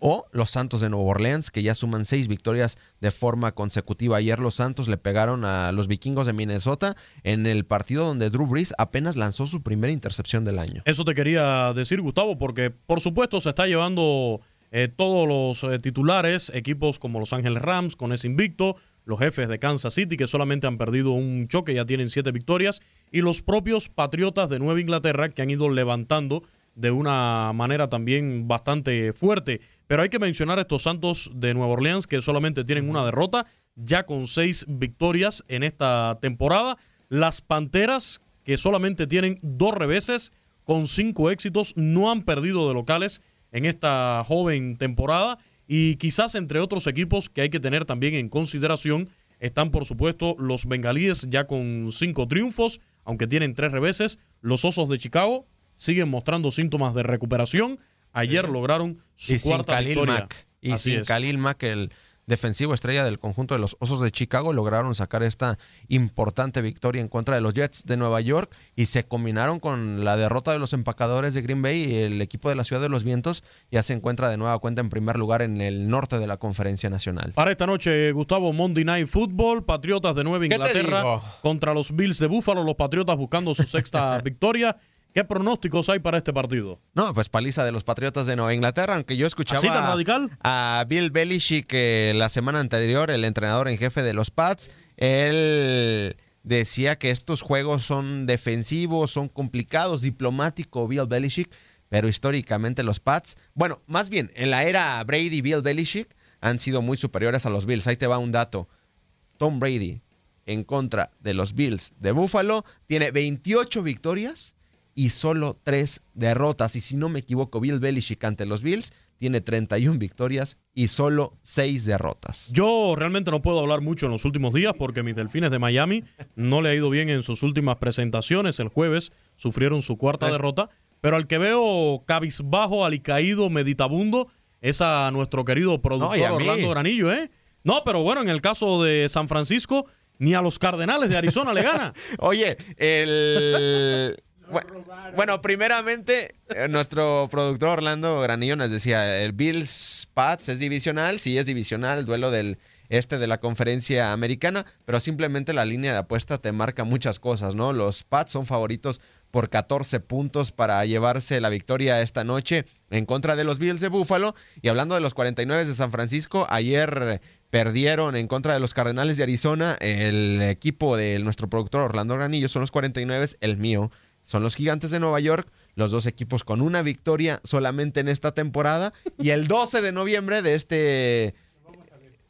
o los Santos de Nueva Orleans, que ya suman seis victorias de forma consecutiva. Ayer los Santos le pegaron a los vikingos de Minnesota en el partido donde Drew Brees apenas lanzó su primera intercepción del año. Eso te quería decir, Gustavo, porque por supuesto se está llevando eh, todos los eh, titulares, equipos como Los Ángeles Rams con ese invicto, los jefes de Kansas City que solamente han perdido un choque, ya tienen siete victorias, y los propios Patriotas de Nueva Inglaterra que han ido levantando de una manera también bastante fuerte. Pero hay que mencionar a estos Santos de Nueva Orleans que solamente tienen una derrota, ya con seis victorias en esta temporada. Las Panteras, que solamente tienen dos reveses, con cinco éxitos, no han perdido de locales en esta joven temporada. Y quizás entre otros equipos que hay que tener también en consideración están, por supuesto, los bengalíes ya con cinco triunfos, aunque tienen tres reveses. Los Osos de Chicago siguen mostrando síntomas de recuperación. Ayer lograron su cuarta victoria. Y sin Khalil Mack, el defensivo estrella del conjunto de los Osos de Chicago, lograron sacar esta importante victoria en contra de los Jets de Nueva York y se combinaron con la derrota de los empacadores de Green Bay y el equipo de la Ciudad de los Vientos ya se encuentra de nueva cuenta en primer lugar en el norte de la conferencia nacional. Para esta noche, Gustavo, Monday Night Football, Patriotas de Nueva Inglaterra contra los Bills de Buffalo, los Patriotas buscando su sexta [LAUGHS] victoria. ¿Qué pronósticos hay para este partido? No, pues paliza de los Patriotas de Nueva Inglaterra, aunque yo escuchaba radical? a Bill Belichick que la semana anterior, el entrenador en jefe de los Pats, él decía que estos juegos son defensivos, son complicados, diplomático Bill Belichick, pero históricamente los Pats, bueno, más bien en la era Brady Bill Belichick han sido muy superiores a los Bills. Ahí te va un dato. Tom Brady en contra de los Bills de Buffalo tiene 28 victorias y solo tres derrotas. Y si no me equivoco, Bill Belichick ante los Bills tiene 31 victorias y solo seis derrotas. Yo realmente no puedo hablar mucho en los últimos días porque mis delfines de Miami no le ha ido bien en sus últimas presentaciones. El jueves sufrieron su cuarta derrota. Pero al que veo cabizbajo, alicaído, meditabundo, es a nuestro querido productor. Orlando Granillo, ¿eh? No, pero bueno, en el caso de San Francisco, ni a los Cardenales de Arizona le gana. [LAUGHS] Oye, el... Bu- Bueno, primeramente, eh, nuestro productor Orlando Granillo nos decía, el Bills Pats es divisional, sí es divisional, duelo del este de la conferencia americana, pero simplemente la línea de apuesta te marca muchas cosas, ¿no? Los Pats son favoritos por 14 puntos para llevarse la victoria esta noche en contra de los Bills de Buffalo. Y hablando de los 49 de San Francisco, ayer perdieron en contra de los Cardenales de Arizona. El equipo de nuestro productor Orlando Granillo son los 49, el mío son los Gigantes de Nueva York. Los dos equipos con una victoria solamente en esta temporada. Y el 12 de noviembre de este...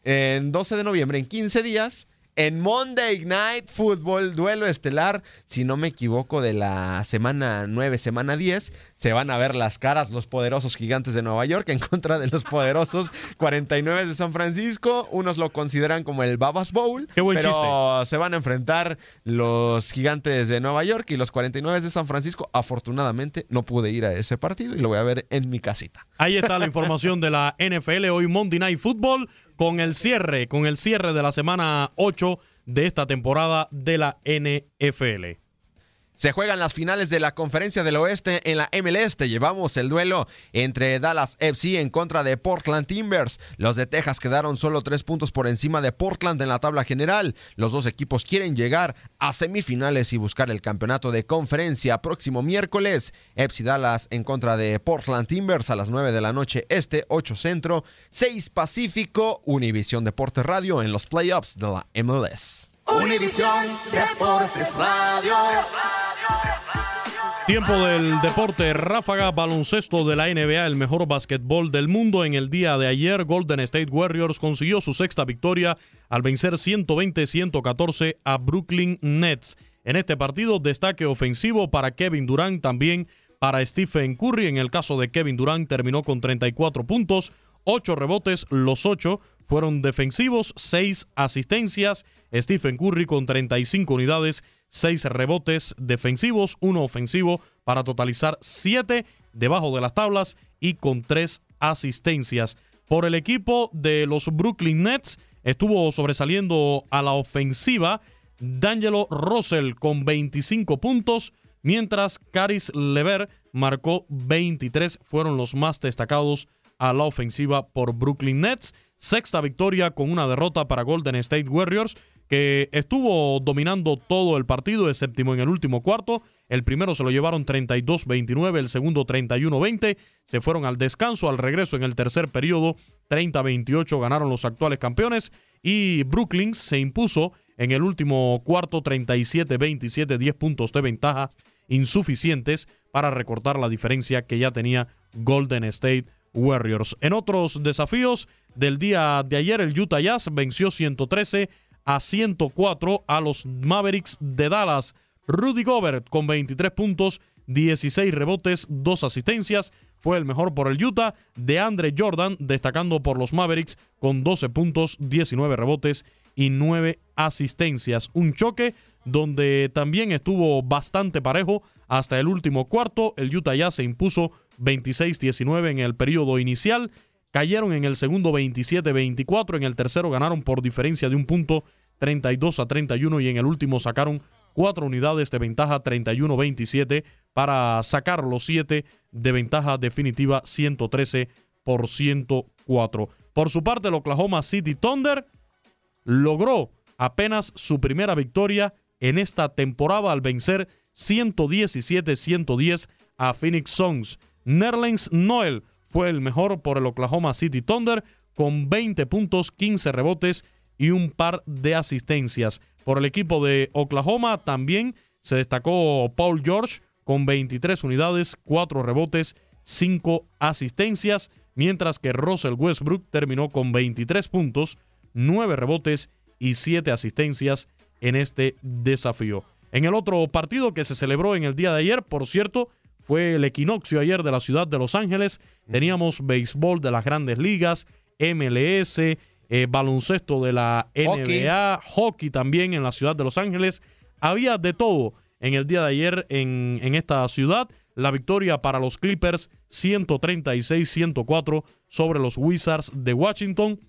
En 12 de noviembre, en 15 días, en Monday Night Football, duelo estelar, si no me equivoco, de la semana 9, semana 10, se van a ver las caras los poderosos gigantes de Nueva York en contra de los poderosos [LAUGHS] 49 de San Francisco. Unos lo consideran como el Babas Bowl, Qué buen pero se van a enfrentar los gigantes de Nueva York y los 49 de San Francisco. Afortunadamente no pude ir a ese partido y lo voy a ver en mi casita. Ahí está la información de la NFL hoy Monday Night Football con el cierre, con el cierre de la semana 8 de esta temporada de la NFL. Se juegan las finales de la Conferencia del Oeste en la MLS. Te llevamos el duelo entre Dallas FC en contra de Portland Timbers. Los de Texas quedaron solo tres puntos por encima de Portland en la tabla general. Los dos equipos quieren llegar a semifinales y buscar el campeonato de conferencia próximo miércoles. FC Dallas en contra de Portland Timbers a las 9 de la noche este, 8 centro, 6 pacífico, Univisión Deportes Radio en los playoffs de la MLS. Univisión Deportes Radio. Tiempo del deporte ráfaga baloncesto de la NBA, el mejor básquetbol del mundo. En el día de ayer, Golden State Warriors consiguió su sexta victoria al vencer 120-114 a Brooklyn Nets. En este partido, destaque ofensivo para Kevin Durant, también para Stephen Curry. En el caso de Kevin Durant, terminó con 34 puntos, 8 rebotes, los 8 fueron defensivos, 6 asistencias. Stephen Curry con 35 unidades, 6 rebotes defensivos, 1 ofensivo para totalizar 7 debajo de las tablas y con 3 asistencias. Por el equipo de los Brooklyn Nets estuvo sobresaliendo a la ofensiva D'Angelo Russell con 25 puntos, mientras Caris Lever marcó 23, fueron los más destacados a la ofensiva por Brooklyn Nets. Sexta victoria con una derrota para Golden State Warriors, que estuvo dominando todo el partido, el séptimo en el último cuarto. El primero se lo llevaron 32-29, el segundo 31-20. Se fueron al descanso, al regreso en el tercer periodo, 30-28 ganaron los actuales campeones. Y Brooklyn se impuso en el último cuarto 37-27, 10 puntos de ventaja insuficientes para recortar la diferencia que ya tenía Golden State Warriors. En otros desafíos del día de ayer, el Utah Jazz venció 113 a 104 a los Mavericks de Dallas. Rudy Gobert con 23 puntos, 16 rebotes, 2 asistencias. Fue el mejor por el Utah. De Andre Jordan destacando por los Mavericks con 12 puntos, 19 rebotes y 9 asistencias. Un choque donde también estuvo bastante parejo hasta el último cuarto. El Utah Jazz se impuso 26-19 en el periodo inicial. Cayeron en el segundo 27-24. En el tercero ganaron por diferencia de un punto 32 a 31 y en el último sacaron cuatro unidades de ventaja 31-27 para sacar los siete de ventaja definitiva 113 por 104. Por su parte, el Oklahoma City Thunder logró apenas su primera victoria en esta temporada al vencer 117-110 a Phoenix Suns. Nerlens Noel fue el mejor por el Oklahoma City Thunder con 20 puntos, 15 rebotes y un par de asistencias. Por el equipo de Oklahoma también se destacó Paul George con 23 unidades, 4 rebotes, 5 asistencias, mientras que Russell Westbrook terminó con 23 puntos, 9 rebotes y 7 asistencias en este desafío. En el otro partido que se celebró en el día de ayer, por cierto, fue el equinoccio ayer de la ciudad de Los Ángeles. Teníamos béisbol de las grandes ligas, MLS, eh, baloncesto de la NBA, hockey. también en la ciudad de Los Ángeles. Había de todo en el día de ayer en, en esta ciudad. La victoria para los Clippers 136-104 sobre los Wizards de Washington.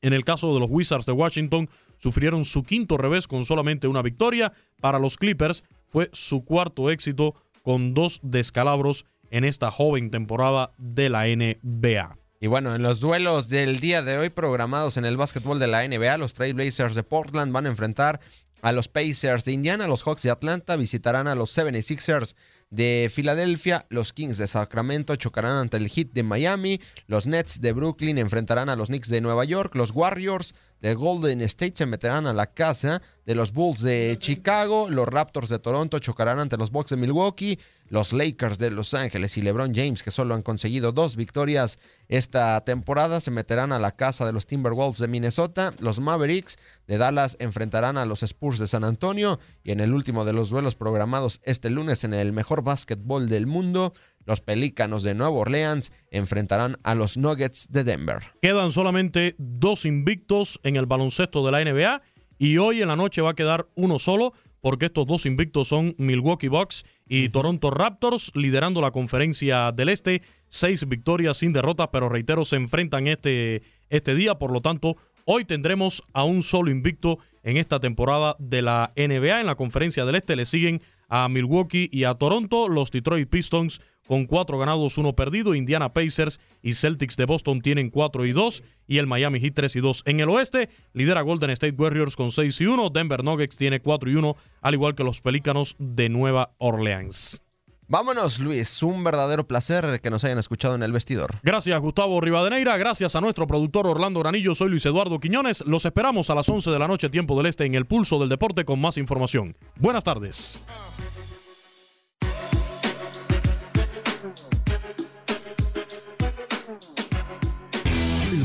En el caso de los Wizards de Washington, sufrieron su quinto revés con solamente una victoria. Para los Clippers fue su cuarto éxito con dos descalabros en esta joven temporada de la NBA. Y bueno, en los duelos del día de hoy programados en el básquetbol de la NBA, los Trailblazers de Portland van a enfrentar a los Pacers de Indiana, los Hawks de Atlanta visitarán a los 76ers de Filadelfia, los Kings de Sacramento chocarán ante el Heat de Miami, los Nets de Brooklyn enfrentarán a los Knicks de Nueva York, los Warriors de Golden State se meterán a la casa de los Bulls de Chicago, los Raptors de Toronto chocarán ante los Bucks de Milwaukee, los Lakers de Los Ángeles y LeBron James, que solo han conseguido dos victorias esta temporada, se meterán a la casa de los Timberwolves de Minnesota. Los Mavericks de Dallas enfrentarán a los Spurs de San Antonio. Y en el último de los duelos programados este lunes en el mejor básquetbol del mundo, los Pelícanos de Nueva Orleans enfrentarán a los Nuggets de Denver. Quedan solamente dos invictos en el baloncesto de la NBA y hoy en la noche va a quedar uno solo porque estos dos invictos son Milwaukee Bucks y Toronto Raptors liderando la conferencia del Este. Seis victorias sin derrotas, pero reitero, se enfrentan este, este día. Por lo tanto, hoy tendremos a un solo invicto en esta temporada de la NBA. En la conferencia del Este le siguen a Milwaukee y a Toronto. Los Detroit Pistons con cuatro ganados, uno perdido. Indiana Pacers y Celtics de Boston tienen cuatro y dos. Y el Miami Heat 3 y 2. En el oeste, lidera Golden State Warriors con 6 y 1. Denver Nuggets tiene 4 y 1, al igual que los Pelícanos de Nueva Orleans. Vámonos, Luis. Un verdadero placer que nos hayan escuchado en el vestidor. Gracias, Gustavo Rivadeneira. Gracias a nuestro productor Orlando Granillo. Soy Luis Eduardo Quiñones. Los esperamos a las 11 de la noche, tiempo del este, en el pulso del deporte con más información. Buenas tardes.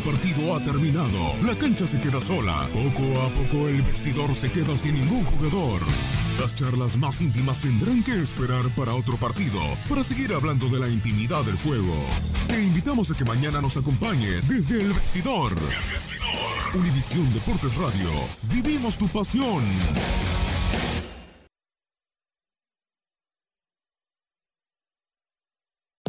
Partido ha terminado. La cancha se queda sola. Poco a poco el vestidor se queda sin ningún jugador. Las charlas más íntimas tendrán que esperar para otro partido, para seguir hablando de la intimidad del juego. Te invitamos a que mañana nos acompañes desde el vestidor. El vestidor. Univisión Deportes Radio. Vivimos tu pasión.